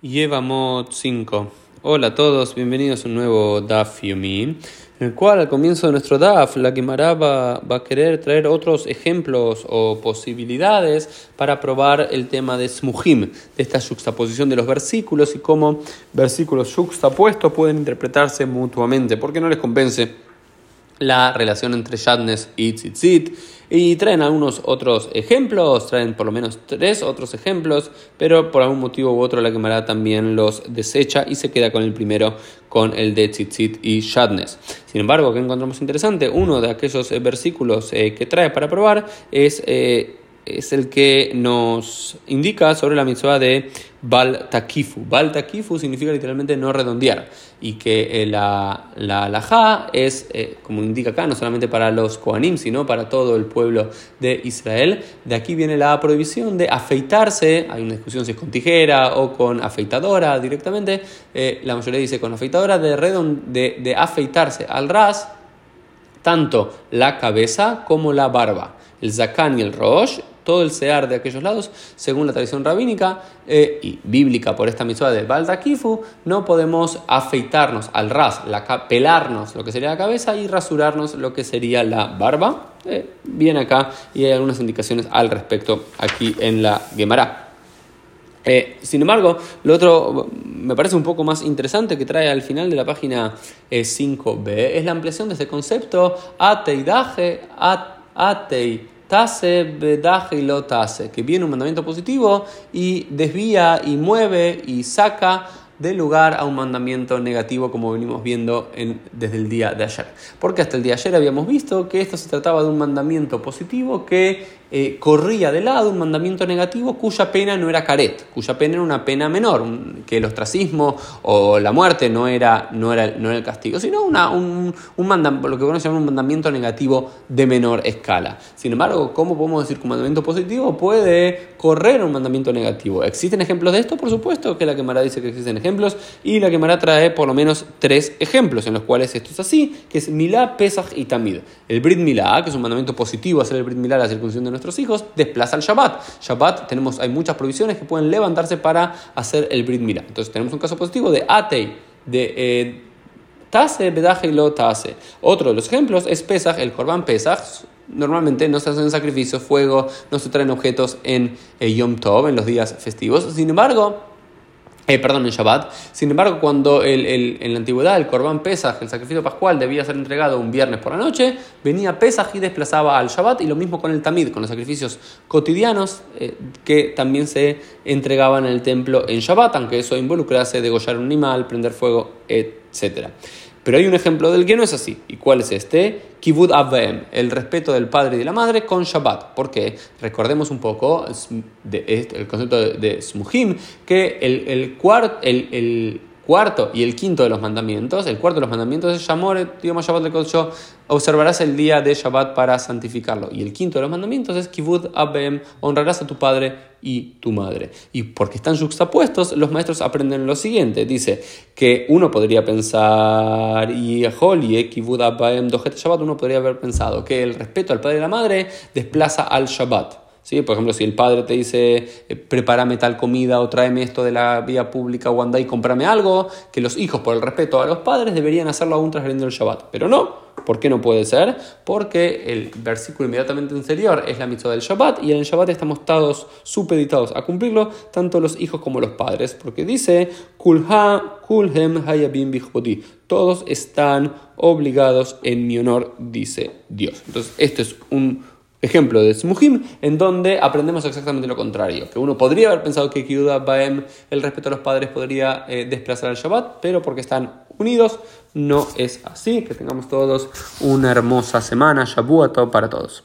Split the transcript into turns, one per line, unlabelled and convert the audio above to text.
Yevamot 5. Hola a todos, bienvenidos a un nuevo Daf Yomi, en el cual al comienzo de nuestro Daf, la Gemara va, va, a querer traer otros ejemplos o posibilidades para probar el tema de Smuhim, de esta juxtaposición de los versículos y cómo versículos juxtapuestos pueden interpretarse mutuamente, porque no les convence la relación entre Shadnes y Tzitzit. Y traen algunos otros ejemplos, traen por lo menos tres otros ejemplos, pero por algún motivo u otro la quemará también los desecha y se queda con el primero, con el de Tzitzit y Shadnes. Sin embargo, ¿qué encontramos interesante? Uno de aquellos versículos eh, que trae para probar es... Eh, es el que nos indica sobre la mitzvah de Bal Takifu. Significa literalmente no redondear y que eh, la, la es, eh, como indica acá, no solamente para los Kohanim, sino para todo el pueblo de Israel. De aquí viene la prohibición de afeitarse, hay una discusión si es con tijera o con afeitadora directamente, eh, la mayoría dice con afeitadora, de, de, de afeitarse al ras tanto la cabeza como la barba. El zakan y el rosh todo el sear de aquellos lados, según la tradición rabínica eh, y bíblica por esta misma de Baldakifu, no podemos afeitarnos al ras, la, pelarnos lo que sería la cabeza y rasurarnos lo que sería la barba. Eh, bien acá y hay algunas indicaciones al respecto aquí en la Gemara. Eh, sin embargo, lo otro me parece un poco más interesante que trae al final de la página 5b es la ampliación de ese concepto ateidaje, atei Tase, bedaje y lo tase, que viene un mandamiento positivo y desvía y mueve y saca del lugar a un mandamiento negativo como venimos viendo desde el día de ayer. Porque hasta el día de ayer habíamos visto que esto se trataba de un mandamiento positivo que eh, corría de lado, un mandamiento negativo cuya pena no era caret, cuya pena era una pena menor, que el ostracismo o la muerte no era, no era, no era el castigo, sino una, un, un lo que conocemos un mandamiento negativo de menor escala. Sin embargo, ¿cómo podemos decir que un mandamiento positivo puede correr un mandamiento negativo? ¿Existen ejemplos de esto? Por supuesto que la quemara dice que existen ejemplos y la Gemara trae por lo menos tres ejemplos en los cuales esto es así, que es Milá, Pesach y Tamid. El Brit Milá, que es un mandamiento positivo hacer el Brit Milá, la circuncisión de nuestros hijos, desplaza el Shabbat. Shabbat tenemos, hay muchas provisiones que pueden levantarse para hacer el Brit Milá. Entonces tenemos un caso positivo de Atei, de... Eh, Tase, Bedaje Tase. Otro de los ejemplos es Pesach, el Korban Pesach. Normalmente no se hacen sacrificios, fuego, no se traen objetos en eh, Yom Tov, en los días festivos. Sin embargo, eh, perdón, en Shabbat. Sin embargo, cuando en la antigüedad el Corban Pesach, el sacrificio pascual, debía ser entregado un viernes por la noche, venía Pesach y desplazaba al Shabbat, y lo mismo con el Tamid, con los sacrificios cotidianos eh, que también se entregaban en el templo en Shabbat, aunque eso involucrase degollar un animal, prender fuego, etc. Pero hay un ejemplo del que no es así. ¿Y cuál es este? Kibud Avem, el respeto del padre y de la madre con Shabbat. Porque recordemos un poco el concepto de, Smuhim, que el, el, el, el cuarto y el quinto de los mandamientos. El cuarto de los mandamientos es Shabbat observarás el día de Shabbat para santificarlo. Y el quinto de los mandamientos es Kibud Abem, honrarás a tu padre y tu madre. Y porque están juxtapuestos, los maestros aprenden lo siguiente. Dice que uno podría pensar, y Kibud Abem, Shabbat, uno podría haber pensado que el respeto al padre y la madre desplaza al Shabbat. Por ejemplo, si el padre te dice, eh, prepárame tal comida o tráeme esto de la vía pública o anda y cómprame algo, que los hijos, por el respeto a los padres, deberían hacerlo aún transgrediendo el Shabbat. Pero no. ¿Por qué no puede ser? Porque el versículo inmediatamente anterior es la mitzvah del Shabbat y en el Shabbat estamos todos supeditados a cumplirlo, tanto los hijos como los padres, porque dice, Kulha, Kulhem, Hayabim, Todos están obligados en mi honor, dice Dios. Entonces, este es un ejemplo de Smuhim, en donde aprendemos exactamente lo contrario, que uno podría haber pensado que Kiuda Baem, el respeto a los padres, podría eh, desplazar al Shabbat, pero porque están unidos, no es así. Que tengamos todos una hermosa semana, Shabuato para todos.